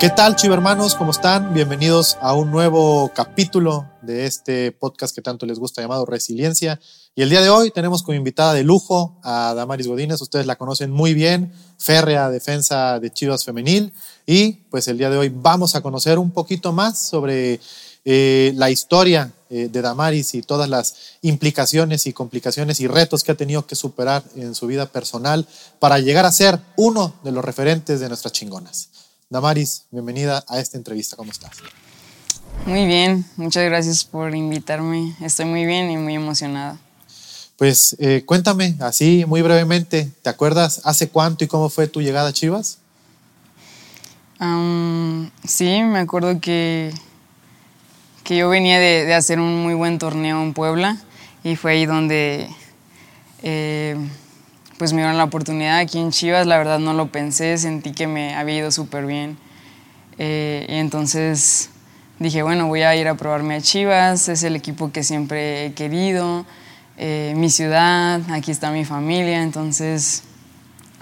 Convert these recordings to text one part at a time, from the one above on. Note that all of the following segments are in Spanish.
¿Qué tal, hermanos? ¿Cómo están? Bienvenidos a un nuevo capítulo de este podcast que tanto les gusta llamado Resiliencia. Y el día de hoy tenemos como invitada de lujo a Damaris Godínez. Ustedes la conocen muy bien, férrea defensa de Chivas Femenil. Y pues el día de hoy vamos a conocer un poquito más sobre eh, la historia eh, de Damaris y todas las implicaciones y complicaciones y retos que ha tenido que superar en su vida personal para llegar a ser uno de los referentes de nuestras chingonas. Damaris, bienvenida a esta entrevista. ¿Cómo estás? Muy bien, muchas gracias por invitarme. Estoy muy bien y muy emocionada. Pues eh, cuéntame así muy brevemente, ¿te acuerdas hace cuánto y cómo fue tu llegada a Chivas? sí, me acuerdo que, que yo venía de, hacer un muy buen torneo en Puebla y fue ahí donde eh, pues me dieron la oportunidad aquí en Chivas, la verdad no lo pensé, sentí que me había ido súper bien. Eh, y entonces dije, bueno, voy a ir a probarme a Chivas, es el equipo que siempre he querido, eh, mi ciudad, aquí está mi familia, entonces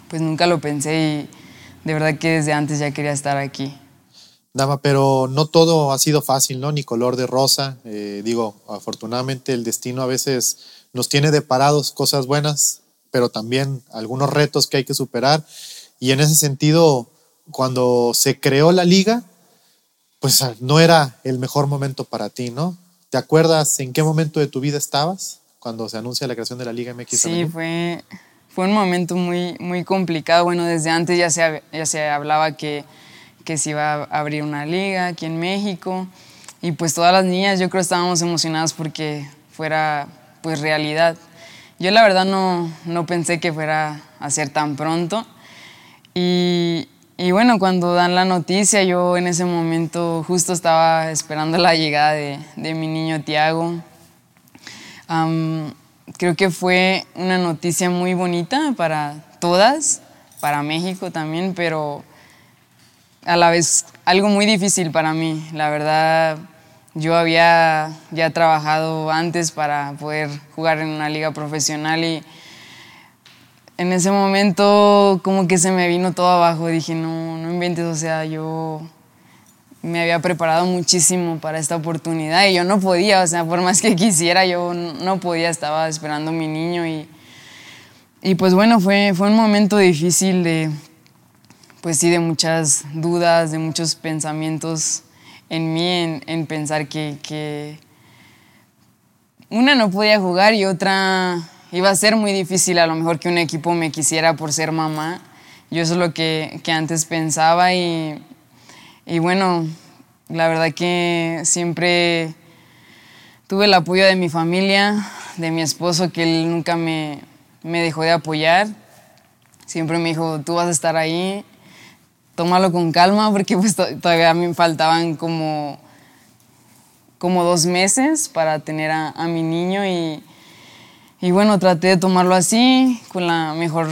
pues nunca lo pensé y de verdad que desde antes ya quería estar aquí. Dama, pero no todo ha sido fácil, ¿no? Ni color de rosa. Eh, digo, afortunadamente el destino a veces nos tiene deparados cosas buenas, pero también algunos retos que hay que superar. Y en ese sentido, cuando se creó la liga, pues ah, no era el mejor momento para ti, ¿no? ¿Te acuerdas en qué momento de tu vida estabas cuando se anuncia la creación de la Liga MX? Sí, fue, fue un momento muy, muy complicado. Bueno, desde antes ya se, ya se hablaba que, que se iba a abrir una liga aquí en México. Y pues todas las niñas yo creo estábamos emocionadas porque fuera pues realidad. Yo la verdad no, no pensé que fuera a ser tan pronto. Y, y, bueno, cuando dan la noticia, yo en ese momento justo estaba esperando la llegada de, de mi niño Tiago. creo que fue una noticia muy bonita para todas, para México también, pero a la vez algo muy difícil para mí. La verdad, yo había ya trabajado antes para poder jugar en una liga profesional y en ese momento como que se me vino todo abajo. Dije, no, no inventes, o sea, yo me había preparado muchísimo para esta oportunidad y yo no podía, o sea, por más que quisiera, yo no podía, estaba esperando a mi niño y, y pues bueno, fue, fue un momento difícil de, pues sí, de muchas dudas, de muchos pensamientos en mí en, pensar que, una no podía jugar y otra iba a ser muy difícil a lo mejor que un equipo me quisiera por ser mamá. Yo eso es lo que, antes pensaba y, y, bueno, la verdad que siempre tuve el apoyo de mi familia, de mi esposo, que él nunca me, me dejó de apoyar. Siempre me dijo, tú vas a estar ahí tómalo con calma porque pues todavía me faltaban como, como dos meses para tener a, mi niño y, y, bueno, traté de tomarlo así, con la mejor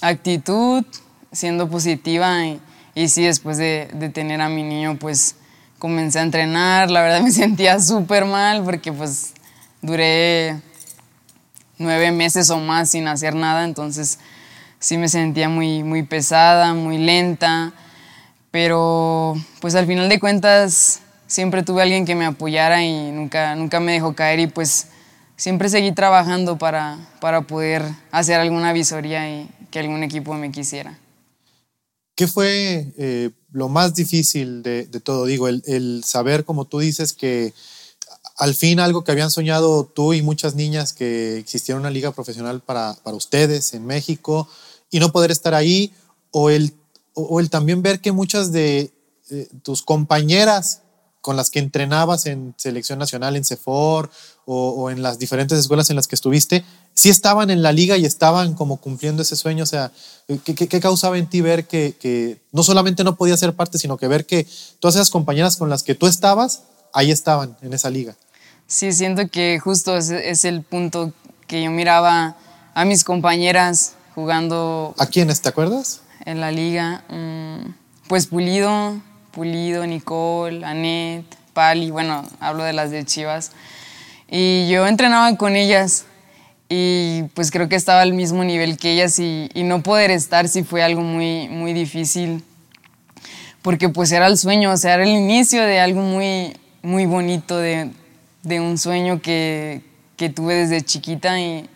actitud, siendo positiva y, y sí, después de, de, tener a mi niño pues comencé a entrenar, la verdad me sentía súper mal porque pues duré nueve meses o más sin hacer nada, entonces sí me sentía muy, muy pesada, muy lenta, pero pues al final de cuentas siempre tuve alguien que me apoyara y nunca, nunca me dejó caer y pues siempre seguí trabajando para, para poder hacer alguna visoría y que algún equipo me quisiera. ¿Qué fue eh, lo más difícil de, todo? Digo, el, el, saber, como tú dices, que al fin algo que habían soñado tú y muchas niñas, que existiera una liga profesional para, para ustedes en México, y no poder estar ahí, o el, o el también ver que muchas de tus compañeras con las que entrenabas en selección nacional, en CEFOR o, en las diferentes escuelas en las que estuviste, sí estaban en la liga y estaban como cumpliendo ese sueño. O sea, ¿qué, qué, causaba en ti ver que, que, no solamente no podía ser parte, sino que ver que todas esas compañeras con las que tú estabas, ahí estaban en esa liga? Sí, siento que justo ese es el punto que yo miraba a mis compañeras jugando. ¿A quiénes te acuerdas? En la liga. Mm, pues Pulido, Pulido, Nicole, Anet, Pali, bueno, hablo de las de Chivas. Y yo entrenaba con ellas y pues creo que estaba al mismo nivel que ellas y, no poder estar sí fue algo muy, muy difícil porque pues era el sueño, o sea, era el inicio de algo muy, muy bonito, de, de un sueño que, que, tuve desde chiquita y,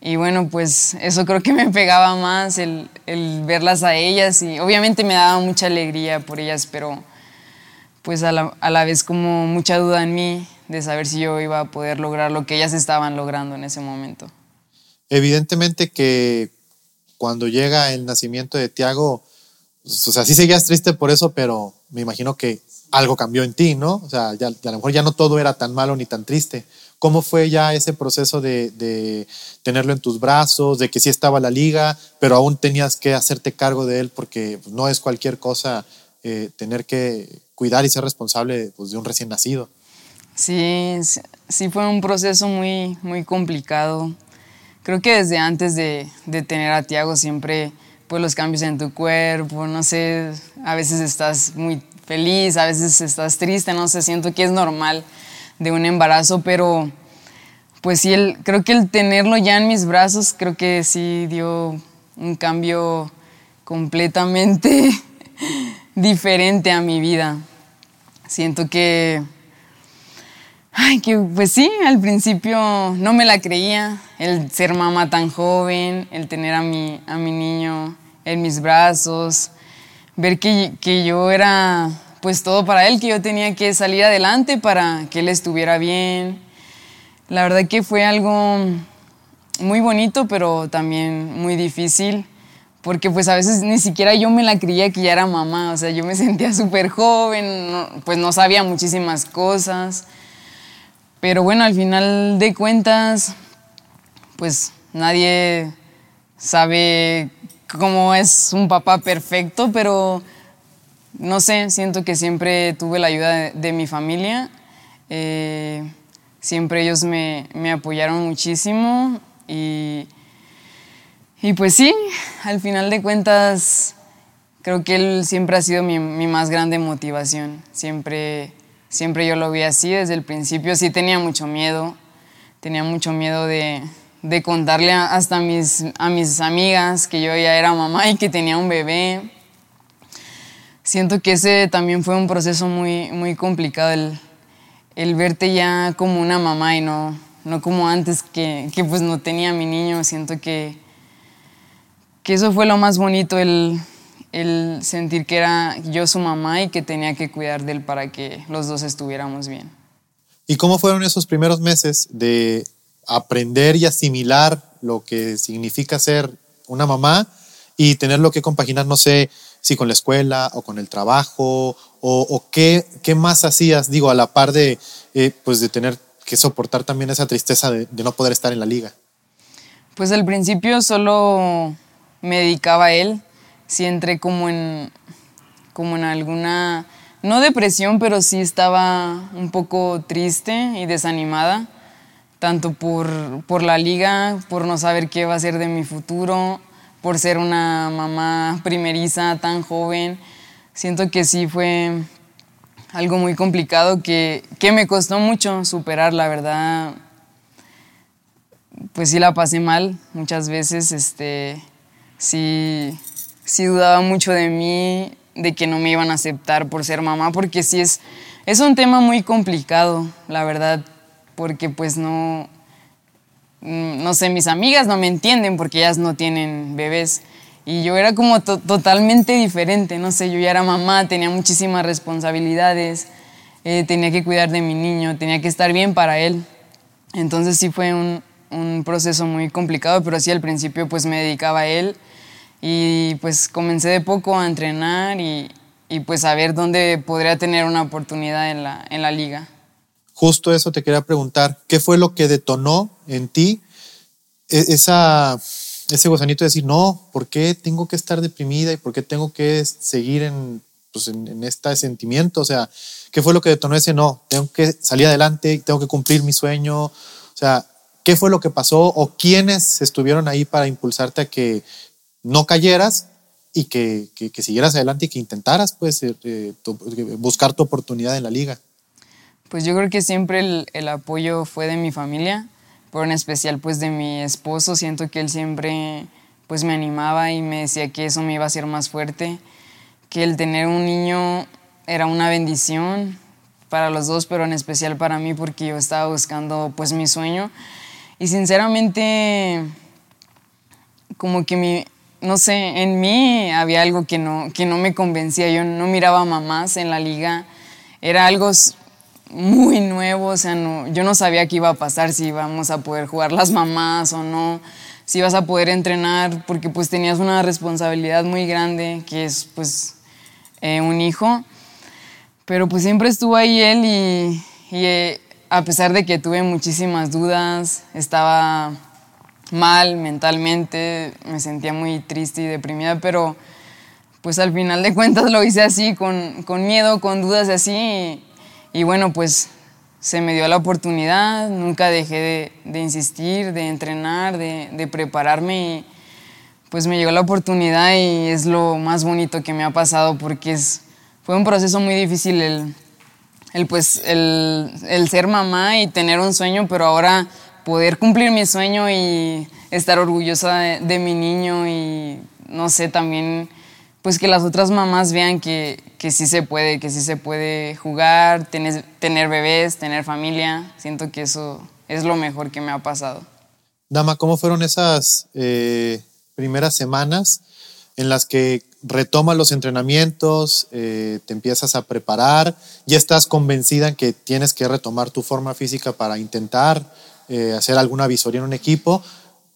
y, bueno, pues eso creo que me pegaba más, el, el, verlas a ellas y obviamente me daba mucha alegría por ellas, pero pues a la, a la vez como mucha duda en mí de saber si yo iba a poder lograr lo que ellas estaban logrando en ese momento. Evidentemente que cuando llega el nacimiento de Tiago, pues, o sea, sí seguías triste por eso, pero me imagino que algo cambió en ti, ¿no? O sea, ya, a lo mejor ya no todo era tan malo ni tan triste. ¿Cómo fue ya ese proceso de, de, tenerlo en tus brazos, de que sí estaba la liga, pero aún tenías que hacerte cargo de él porque pues, no es cualquier cosa eh, tener que cuidar y ser responsable pues, de un recién nacido? Sí, sí fue un proceso muy, muy complicado. Creo que desde antes de, de tener a Tiago siempre pues los cambios en tu cuerpo, no sé, a veces estás muy feliz, a veces estás triste, no sé, siento que es normal de un embarazo, pero pues sí, el, creo que el tenerlo ya en mis brazos, creo que sí dio un cambio completamente diferente a mi vida. Siento que Ay, que pues sí, al principio no me la creía, el ser mamá tan joven, el tener a mi, a mi niño en mis brazos, ver que, que yo era pues todo para él, que yo tenía que salir adelante para que él estuviera bien. La verdad que fue algo muy bonito, pero también muy difícil, porque pues a veces ni siquiera yo me la creía que ya era mamá, o sea, yo me sentía súper joven, pues no sabía muchísimas cosas. Pero bueno, al final de cuentas, pues nadie sabe cómo es un papá perfecto, pero no sé, siento que siempre tuve la ayuda de, mi familia. Eh, siempre ellos me, me, apoyaron muchísimo y, y pues sí, al final de cuentas, creo que él siempre ha sido mi, mi más grande motivación. Siempre Siempre yo lo vi así desde el principio. Sí tenía mucho miedo. Tenía mucho miedo de, de contarle hasta mis, a mis amigas que yo ya era mamá y que tenía un bebé. Siento que ese también fue un proceso muy, muy complicado, el, el verte ya como una mamá y no, no como antes que, que pues no tenía a mi niño. Siento que, que eso fue lo más bonito, el, el sentir que era yo su mamá y que tenía que cuidar de él para que los dos estuviéramos bien. ¿Y cómo fueron esos primeros meses de aprender y asimilar lo que significa ser una mamá y tenerlo que compaginar, no sé, si con la escuela o con el trabajo o, qué, qué, más hacías, digo, a la par de, eh, pues de tener que soportar también esa tristeza de, de no poder estar en la liga? Pues al principio solo me dedicaba a él, sí entré como en, como en alguna, no depresión, pero sí estaba un poco triste y desanimada, tanto por, por la liga, por no saber qué va a ser de mi futuro, por ser una mamá primeriza tan joven. Siento que sí fue algo muy complicado que, que me costó mucho superar, la verdad. Pues sí la pasé mal muchas veces, este, sí sí dudaba mucho de mí, de que no me iban a aceptar por ser mamá, porque sí es, es un tema muy complicado, la verdad, porque pues no, no sé, mis amigas no me entienden porque ellas no tienen bebés. Y yo era como totalmente diferente, no sé, yo ya era mamá, tenía muchísimas responsabilidades, eh, tenía que cuidar de mi niño, tenía que estar bien para él. Entonces sí fue un, un proceso muy complicado, pero sí al principio pues me dedicaba a él y pues comencé de poco a entrenar y, y, pues a ver dónde podría tener una oportunidad en la, en la liga. Justo eso te quería preguntar, ¿qué fue lo que detonó en ti e, esa, ese gusanito de decir, no, ¿por qué tengo que estar deprimida y por qué tengo que seguir en, pues en, en este sentimiento? O sea, ¿qué fue lo que detonó ese no? Tengo que salir adelante, tengo que cumplir mi sueño. O sea, ¿qué fue lo que pasó o quiénes estuvieron ahí para impulsarte a que no cayeras y que, que, siguieras adelante y que intentaras pues eh, eh, buscar tu oportunidad en la liga. Pues yo creo que siempre el, el, apoyo fue de mi familia, pero en especial pues de mi esposo. Siento que él siempre pues me animaba y me decía que eso me iba a hacer más fuerte, que el tener un niño era una bendición para los dos, pero en especial para mí porque yo estaba buscando pues mi sueño. Y sinceramente, como que mi, no sé, en mí había algo que no, que no me convencía. Yo no miraba mamás en la liga. Era algo muy nuevo, o sea, no, yo no sabía qué iba a pasar, si íbamos a poder jugar las mamás o no, si ibas a poder entrenar, porque pues tenías una responsabilidad muy grande, que es pues eh, un hijo. Pero pues siempre estuvo ahí él y, eh, a pesar de que tuve muchísimas dudas, estaba mal mentalmente, me sentía muy triste y deprimida, pero pues al final de cuentas lo hice así, con, con miedo, con dudas así. Bueno, pues se me dio la oportunidad, nunca dejé de, insistir, de entrenar, de, de, prepararme y pues me llegó la oportunidad y es lo más bonito que me ha pasado porque es fue un proceso muy difícil el, el pues, el, el, ser mamá y tener un sueño, pero ahora poder cumplir mi sueño y estar orgullosa de, mi niño y no sé, también pues que las otras mamás vean que, que sí se puede, que sí se puede jugar, tener, tener bebés, tener familia. Siento que eso es lo mejor que me ha pasado. Dama, ¿cómo fueron esas eh, primeras semanas en las que retomas los entrenamientos, eh, te empiezas a preparar, ya estás convencida en que tienes que retomar tu forma física para intentar eh, hacer alguna visoría en un equipo.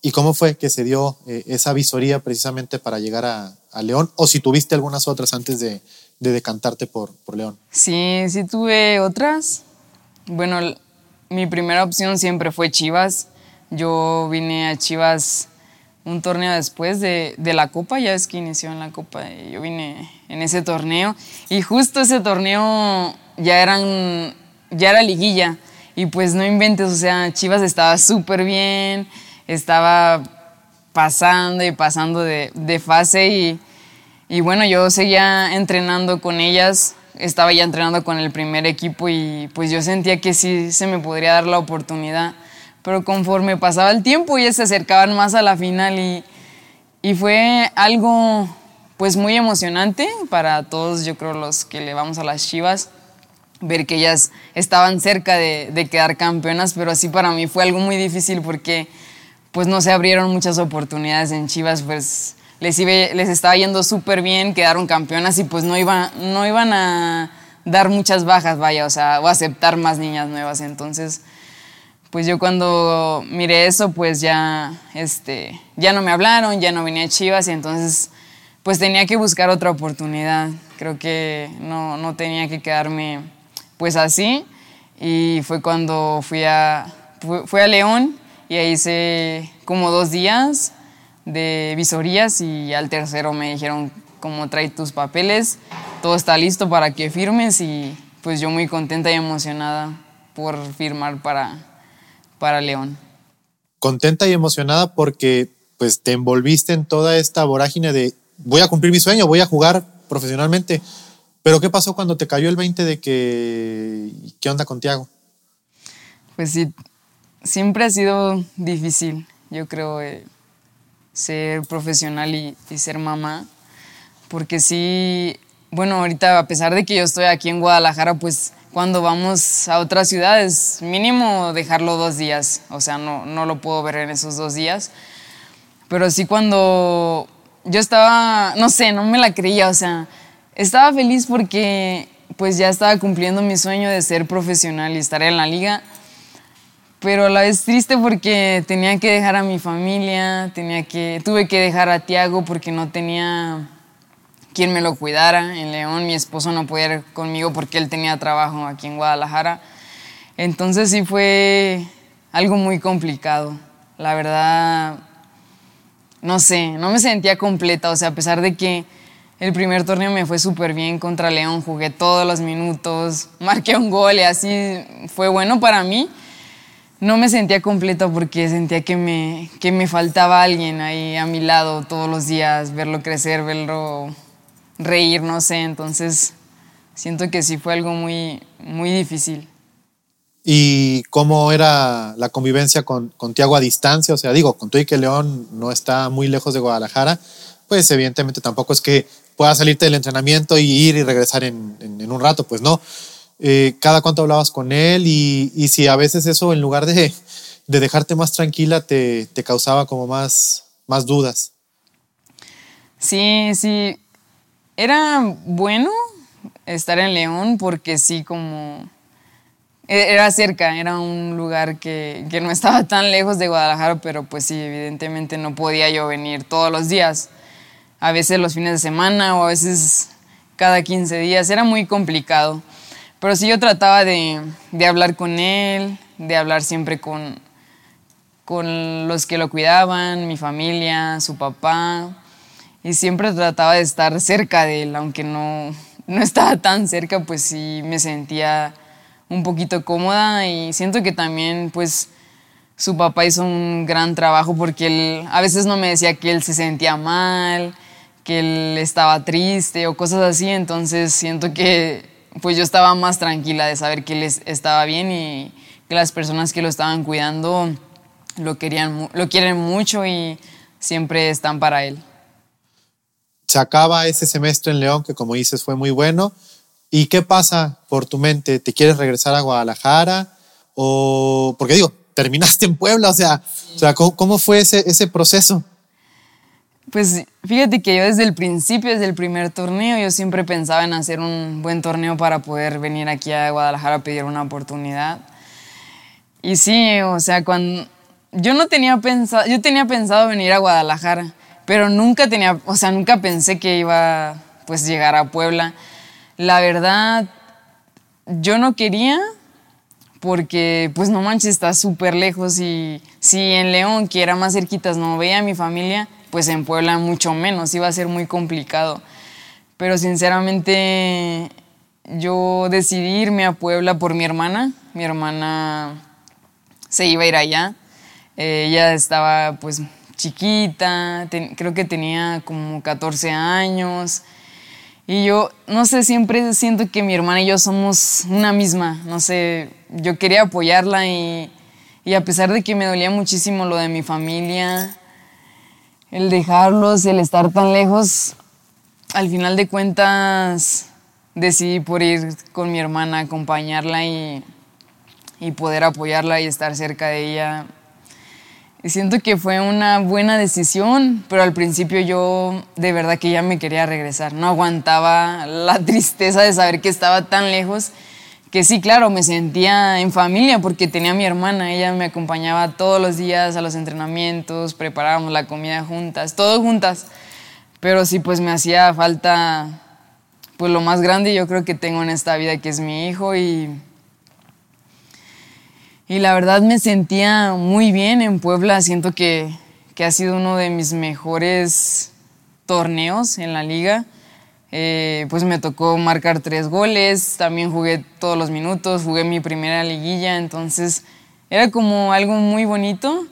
¿Y cómo fue que se dio eh, esa visoría precisamente para llegar a, León? ¿O si tuviste algunas otras antes de, de decantarte por, por León? Sí, sí tuve otras. Bueno, mi primera opción siempre fue Chivas. Yo vine a Chivas un torneo después de, de, la Copa, ya es que inició en la Copa, yo vine en ese torneo y justo ese torneo ya eran, ya era liguilla y pues no inventes, o sea, Chivas estaba súper bien, estaba pasando y pasando de, de fase y, y, bueno, yo seguía entrenando con ellas, estaba ya entrenando con el primer equipo y pues yo sentía que sí se me podría dar la oportunidad pero conforme pasaba el tiempo ellas se acercaban más a la final y, y fue algo pues muy emocionante para todos, yo creo, los que le vamos a las Chivas, ver que ellas estaban cerca de, de quedar campeonas, pero así para mí fue algo muy difícil porque pues no se abrieron muchas oportunidades en Chivas, pues les, les estaba yendo súper bien, quedaron campeonas y pues no, iba, no iban a dar muchas bajas, vaya, o sea, o aceptar más niñas nuevas, entonces pues yo cuando miré eso, pues ya, este, ya no me hablaron, ya no venía Chivas y entonces pues tenía que buscar otra oportunidad. Creo que no, no tenía que quedarme pues así y fue cuando fui a, fui a León y ahí hice como dos días de visorías y al tercero me dijeron como trae tus papeles, todo está listo para que firmes y pues yo muy contenta y emocionada por firmar para, para León. Contenta y emocionada porque pues te envolviste en toda esta vorágine de voy a cumplir mi sueño, voy a jugar profesionalmente. Pero ¿qué pasó cuando te cayó el 20 de que qué onda con Tiago? Pues sí, siempre ha sido difícil, yo creo, eh, ser profesional y, y ser mamá, porque sí, bueno, ahorita a pesar de que yo estoy aquí en Guadalajara, pues cuando vamos a otras ciudades, mínimo dejarlo dos días, o sea, no, no lo puedo ver en esos dos días, pero sí cuando yo estaba, no sé, no me la creía, o sea, estaba feliz porque pues ya estaba cumpliendo mi sueño de ser profesional y estar en la liga, pero a la vez triste porque tenía que dejar a mi familia, tenía que, tuve que dejar a Tiago porque no tenía quien me lo cuidara. En León mi esposo no podía ir conmigo porque él tenía trabajo aquí en Guadalajara. Entonces sí fue algo muy complicado. La verdad, no sé, no me sentía completa. O sea, a pesar de que el primer torneo me fue súper bien contra León, jugué todos los minutos, marqué un gol y así fue bueno para mí. No me sentía completa porque sentía que me, que me faltaba alguien ahí a mi lado todos los días, verlo crecer, verlo reír, no sé, entonces siento que sí fue algo muy, muy difícil. ¿Y cómo era la convivencia con, con Tiago a distancia? O sea, digo, con tú y que León no está muy lejos de Guadalajara, pues evidentemente tampoco es que puedas salirte del entrenamiento y ir y regresar en, en, un rato, pues no. Eh, cada cuánto hablabas con él y, y, si a veces eso en lugar de, de dejarte más tranquila te, te, causaba como más, más dudas. Sí, sí. Era bueno estar en León porque sí, como e, era cerca, era un lugar que, que, no estaba tan lejos de Guadalajara, pero pues sí, evidentemente no podía yo venir todos los días. A veces los fines de semana o a veces cada 15 días, era muy complicado. Pero sí yo trataba de, de hablar con él, de hablar siempre con, con los que lo cuidaban, mi familia, su papá, y siempre trataba de estar cerca de él, aunque no, no estaba tan cerca, pues sí me sentía un poquito cómoda. Y siento que también pues su papá hizo un gran trabajo porque él a veces no me decía que él se sentía mal, que él estaba triste o cosas así, entonces siento que pues yo estaba más tranquila de saber que él estaba bien y que las personas que lo estaban cuidando lo querían lo quieren mucho y siempre están para él. Se acaba ese semestre en León que como dices fue muy bueno ¿Y qué pasa por tu mente? ¿Te quieres regresar a Guadalajara? O, porque digo, terminaste en Puebla, o sea, o sea ¿cómo, fue ese, ese proceso? Pues fíjate que yo desde el principio, desde el primer torneo, yo siempre pensaba en hacer un buen torneo para poder venir aquí a Guadalajara a pedir una oportunidad. Y sí, o sea, cuando yo no tenía pensado, yo tenía pensado venir a Guadalajara, pero nunca tenía, o sea, nunca pensé que iba pues llegar a Puebla. La verdad, yo no quería porque, pues no manches, está súper lejos y si en León, que era más cerquitas, no veía a mi familia, pues en Puebla mucho menos, iba a ser muy complicado. Pero sinceramente yo decidí irme a Puebla por mi hermana. Mi hermana se iba a ir allá. Eh, ella estaba pues chiquita, creo que tenía como 14 años. Y yo, no sé, siempre siento que mi hermana y yo somos una misma. No sé, yo quería apoyarla y, y a pesar de que me dolía muchísimo lo de mi familia, el dejarlos, el estar tan lejos, al final de cuentas decidí por ir con mi hermana, acompañarla y, y poder apoyarla y estar cerca de ella y siento que fue una buena decisión, pero al principio yo de verdad que ya me quería regresar. No aguantaba la tristeza de saber que estaba tan lejos, que sí, claro, me sentía en familia porque tenía a mi hermana, ella me acompañaba todos los días a los entrenamientos, preparábamos la comida juntas, todo juntas. Pero sí, pues me hacía falta, pues lo más grande yo creo que tengo en esta vida, que es mi hijo y y la verdad me sentía muy bien en Puebla. Siento que, que ha sido uno de mis mejores torneos en la liga. Eh, pues me tocó marcar tres goles, también jugué todos los minutos, jugué mi primera liguilla, entonces era como algo muy bonito,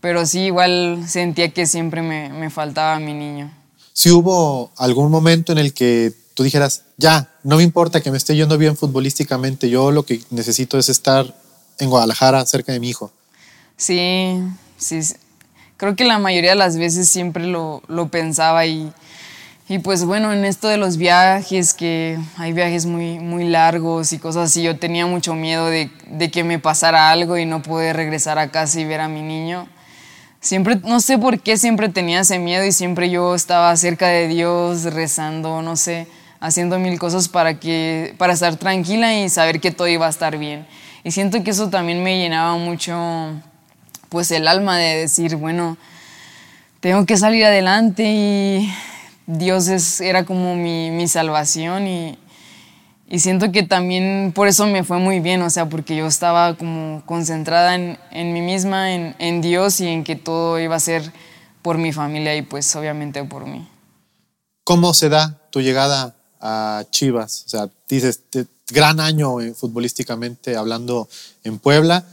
pero sí igual sentía que siempre me, me faltaba mi niño. Si hubo algún momento en el que tú dijeras, ya, no me importa que me esté yendo bien futbolísticamente, yo lo que necesito es estar en Guadalajara, cerca de mi hijo. Sí, sí. Creo que la mayoría de las veces siempre lo, lo pensaba y, y, pues bueno, en esto de los viajes, que hay viajes muy, muy largos y cosas así, yo tenía mucho miedo de, de que me pasara algo y no poder regresar a casa y ver a mi niño. Siempre, no sé por qué siempre tenía ese miedo y siempre yo estaba cerca de Dios, rezando, no sé, haciendo mil cosas para, que, para estar tranquila y saber que todo iba a estar bien. Y siento que eso también me llenaba mucho, pues el alma de decir, bueno, tengo que salir adelante y Dios es, era como mi, mi salvación y, y, siento que también por eso me fue muy bien, o sea, porque yo estaba como concentrada en, en mí misma, en, en, Dios y en que todo iba a ser por mi familia y pues obviamente por mí. ¿Cómo se da tu llegada a Chivas? O sea, dices, gran año eh, futbolísticamente hablando en Puebla,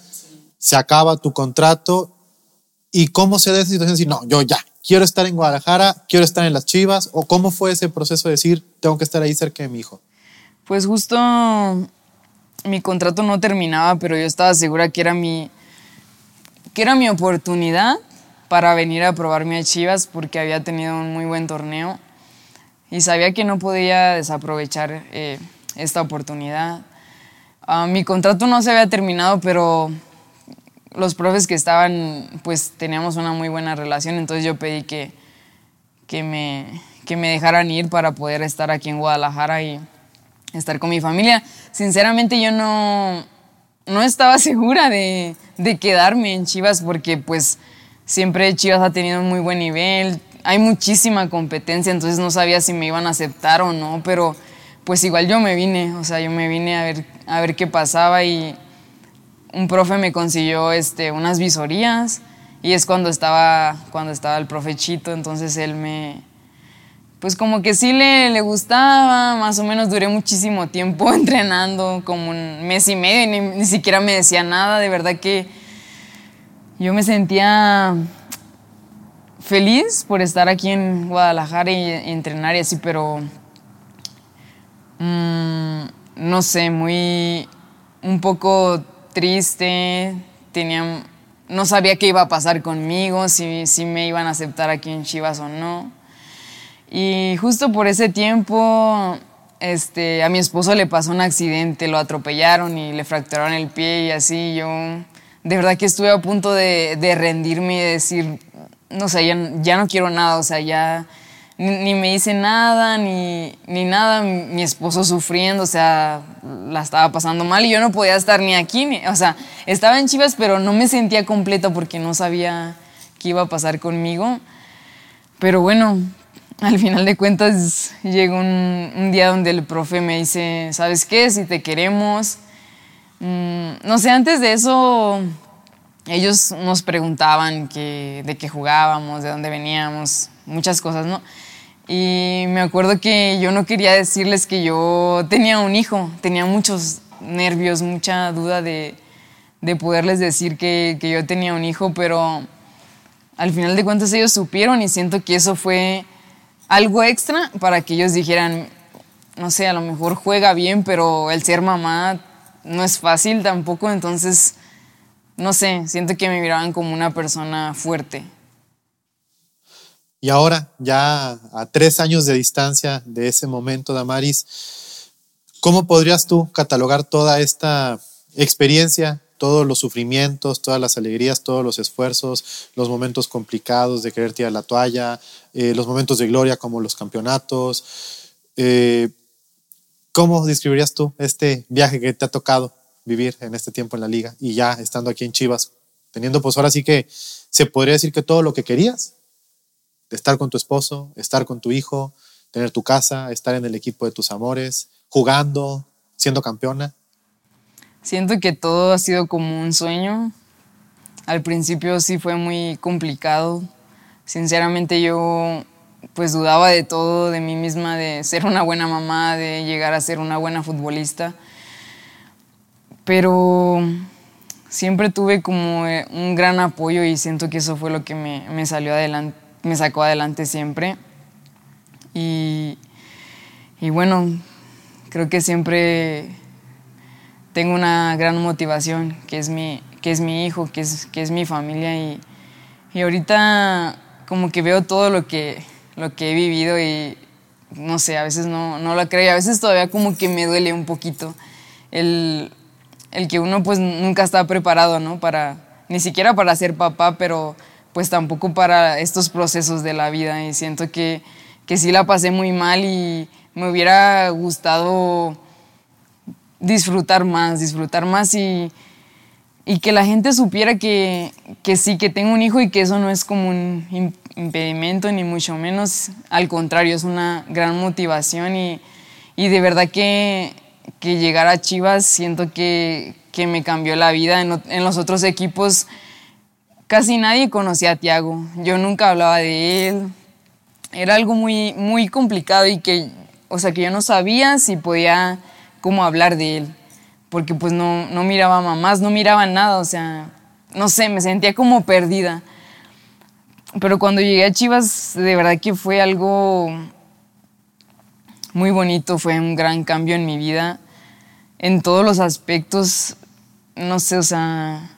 se acaba tu contrato. Y cómo se da esa situación decir, no, yo ya, quiero estar en Guadalajara, quiero estar en las Chivas, o cómo fue ese proceso de decir, tengo que estar ahí cerca de mi hijo. Pues justo mi contrato no terminaba, pero yo estaba segura que era mi, que era mi oportunidad para venir a probarme a Chivas porque había tenido un muy buen torneo y sabía que no podía desaprovechar eh, esta oportunidad. Ah, mi contrato no se había terminado, pero los profes que estaban, pues teníamos una muy buena relación, entonces yo pedí que, que, me, que me dejaran ir para poder estar aquí en Guadalajara y estar con mi familia. Sinceramente yo no, no estaba segura de, de quedarme en Chivas porque pues siempre Chivas ha tenido un muy buen nivel, hay muchísima competencia, entonces no sabía si me iban a aceptar o no, pero pues igual yo me vine, o sea, yo me vine a ver, a ver qué pasaba y un profe me consiguió este, unas visorías y es cuando estaba, cuando estaba el profe Chito, entonces él me, pues como que sí le, le gustaba, más o menos duré muchísimo tiempo entrenando, como un mes y medio, y ni, ni siquiera me decía nada, de verdad que yo me sentía feliz por estar aquí en Guadalajara y, entrenar y así, pero mm, no sé, muy un poco triste, no sabía qué iba a pasar conmigo, si, si me iban a aceptar aquí en Chivas o no. Y justo por ese tiempo este, a mi esposo le pasó un accidente, lo atropellaron y le fracturaron el pie y así yo de verdad que estuve a punto de, de rendirme y decir, no sé, ya, ya, no quiero nada, o sea, ya ni, me hice nada, ni, ni, nada, mi esposo sufriendo, o sea, la estaba pasando mal y yo no podía estar ni aquí, ni, o sea, estaba en Chivas, pero no me sentía completa porque no sabía qué iba a pasar conmigo. Pero bueno, al final de cuentas llegó un, día donde el profe me dice, ¿sabes qué? Si te queremos, Mm, no sé, antes de eso ellos nos preguntaban de qué jugábamos, de dónde veníamos, muchas cosas, ¿no? Y me acuerdo que yo no quería decirles que yo tenía un hijo, tenía muchos nervios, mucha duda de, poderles decir que, que, yo tenía un hijo, pero al final de cuentas ellos supieron y siento que eso fue algo extra para que ellos dijeran, no sé, a lo mejor juega bien, pero el ser mamá no es fácil tampoco, entonces, no sé, siento que me miraban como una persona fuerte. Y ahora, ya a tres años de distancia de ese momento, Damaris, ¿cómo podrías tú catalogar toda esta experiencia, todos los sufrimientos, todas las alegrías, todos los esfuerzos, los momentos complicados de querer tirar la toalla, eh, los momentos de gloria como los campeonatos? Eh, ¿Cómo describirías tú este viaje que te ha tocado vivir en este tiempo en la liga y ya estando aquí en Chivas, teniendo pues ahora sí que se podría decir que todo lo que querías, estar con tu esposo, estar con tu hijo, tener tu casa, estar en el equipo de tus amores, jugando, siendo campeona? Siento que todo ha sido como un sueño. Al principio sí fue muy complicado. Sinceramente yo pues dudaba de todo, de mí misma, de ser una buena mamá, de llegar a ser una buena futbolista. Pero siempre tuve como eh, un gran apoyo y siento que eso fue lo que me, salió adelante, me sacó adelante siempre. Y, y, bueno, creo que siempre tengo una gran motivación, que es mi, que es mi hijo, que es, que es mi familia. Y, y ahorita como que veo todo lo que, lo que he vivido y no sé, a veces no, no lo creo a veces todavía como que me duele un poquito el, el que uno pues nunca está preparado, ¿no? Para, ni siquiera para ser papá, pero pues tampoco para estos procesos de la vida y siento que, que sí la pasé muy mal y me hubiera gustado disfrutar más, disfrutar más y, y que la gente supiera que, que, sí, que tengo un hijo y que eso no es como un impedimento ni mucho menos, al contrario, es una gran motivación y, y de verdad que, que, llegar a Chivas siento que, que me cambió la vida. En, en, los otros equipos casi nadie conocía a Tiago, yo nunca hablaba de él, era algo muy, muy complicado y que, o sea, que yo no sabía si podía cómo hablar de él porque pues no, no miraba mamás, no miraba nada, o sea, no sé, me sentía como perdida. Pero cuando llegué a Chivas, de verdad que fue algo muy bonito, fue un gran cambio en mi vida, en todos los aspectos, no sé, o sea,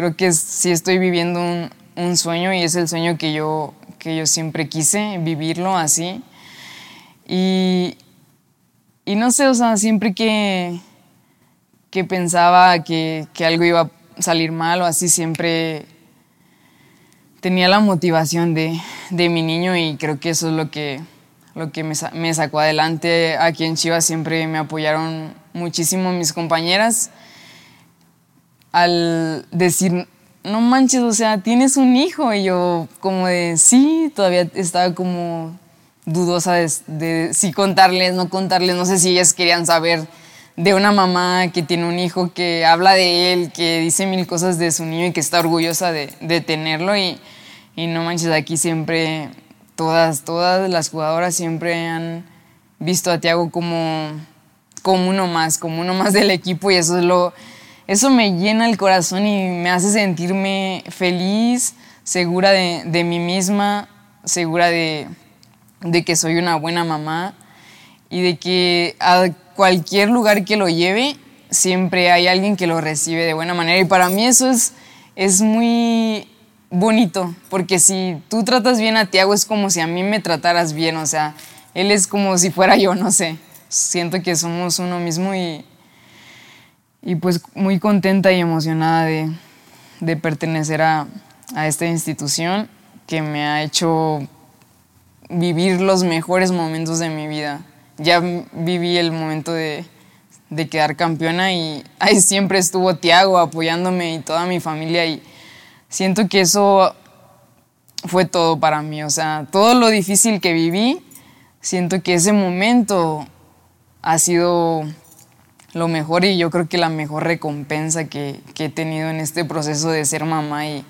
creo que sí estoy viviendo un, un sueño y es el sueño que yo, que yo siempre quise, vivirlo así. Y, y no sé, o sea, siempre que, que pensaba que, que algo iba a salir mal o así, siempre tenía la motivación de, de, mi niño y creo que eso es lo que, lo que me, me, sacó adelante. Aquí en Chivas siempre me apoyaron muchísimo mis compañeras al decir, no manches, o sea, tienes un hijo. Y yo como de, sí, todavía estaba como dudosa de, de si contarles, no contarles, no sé si ellas querían saber de una mamá que tiene un hijo que habla de él, que dice mil cosas de su niño y que está orgullosa de, de tenerlo. Y, y, no manches, aquí siempre, todas, todas las jugadoras siempre han visto a Tiago como, como uno más, como uno más del equipo y eso es lo... Eso me llena el corazón y me hace sentirme feliz, segura de, mí misma, segura de, de que soy una buena mamá y de que a cualquier lugar que lo lleve, siempre hay alguien que lo recibe de buena manera. Y para mí eso es, es muy bonito, porque si tú tratas bien a Tiago es como si a mí me trataras bien, o sea, él es como si fuera yo, no sé. Siento que somos uno mismo y, y pues muy contenta y emocionada de, de pertenecer a, a esta institución que me ha hecho vivir los mejores momentos de mi vida. Ya viví el momento de, de quedar campeona y ahí siempre estuvo Tiago apoyándome y toda mi familia y siento que eso fue todo para mí. O sea, todo lo difícil que viví, siento que ese momento ha sido lo mejor y yo creo que la mejor recompensa que, que he tenido en este proceso de ser mamá y,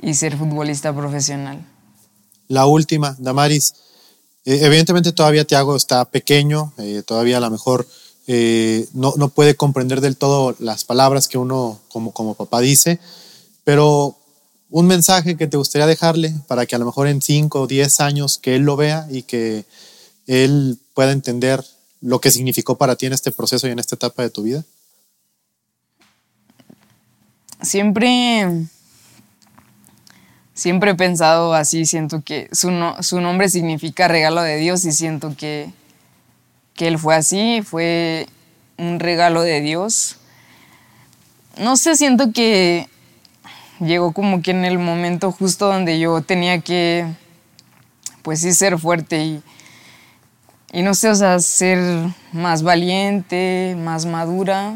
y ser futbolista profesional la última, Damaris. Eh, evidentemente todavía Tiago está pequeño, eh, todavía a lo mejor eh, no, no, puede comprender del todo las palabras que uno como, como papá dice, pero un mensaje que te gustaría dejarle para que a lo mejor en 5 o 10 años que él lo vea y que él pueda entender lo que significó para ti en este proceso y en esta etapa de tu vida? Siempre siempre he pensado así, siento que su, nombre significa regalo de Dios y siento que, que él fue así, fue un regalo de Dios. No sé, siento que llegó como que en el momento justo donde yo tenía que, pues sí, ser fuerte y, y no sé, o sea, ser más valiente, más madura.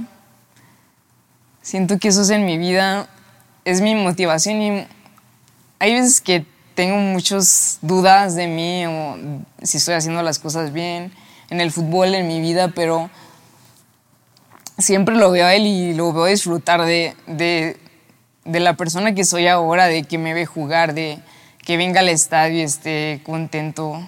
Siento que eso es en mi vida, es mi motivación y hay veces que tengo muchas dudas de mí o si estoy haciendo las cosas bien en el fútbol, en mi vida, pero siempre lo veo a él y lo veo disfrutar de, de, de la persona que soy ahora, de que me ve jugar, de que venga al estadio y esté contento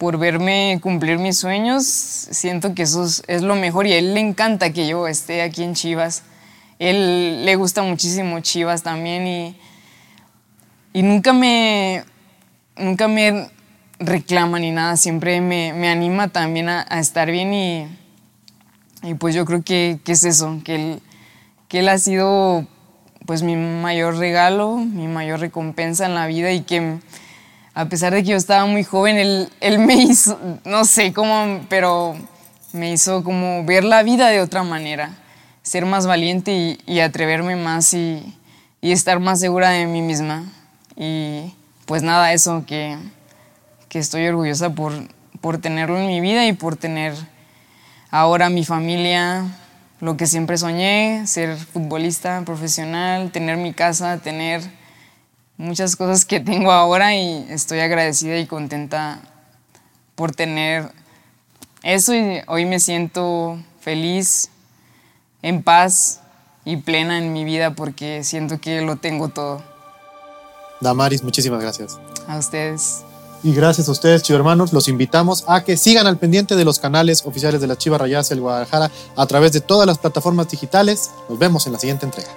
por verme cumplir mis sueños. Siento que eso es, lo mejor y a él le encanta que yo esté aquí en Chivas. Él le gusta muchísimo Chivas también y y nunca me, nunca me reclama ni nada, siempre me, me anima también a, estar bien y, y pues yo creo que, que, es eso, que él, que él ha sido pues mi mayor regalo, mi mayor recompensa en la vida y que a pesar de que yo estaba muy joven, él, él me hizo, no sé cómo, pero me hizo como ver la vida de otra manera, ser más valiente y, atreverme más y, y estar más segura de mí misma. Y pues nada, eso que, que estoy orgullosa por, por tenerlo en mi vida y por tener ahora mi familia, lo que siempre soñé, ser futbolista profesional, tener mi casa, tener muchas cosas que tengo ahora y estoy agradecida y contenta por tener eso y hoy me siento feliz, en paz y plena en mi vida porque siento que lo tengo todo. Damaris, muchísimas gracias. A ustedes. Y gracias a ustedes, Chivo Hermanos. Los invitamos a que sigan al pendiente de los canales oficiales de la Chiva Rayas el Guadalajara a través de todas las plataformas digitales. Nos vemos en la siguiente entrega.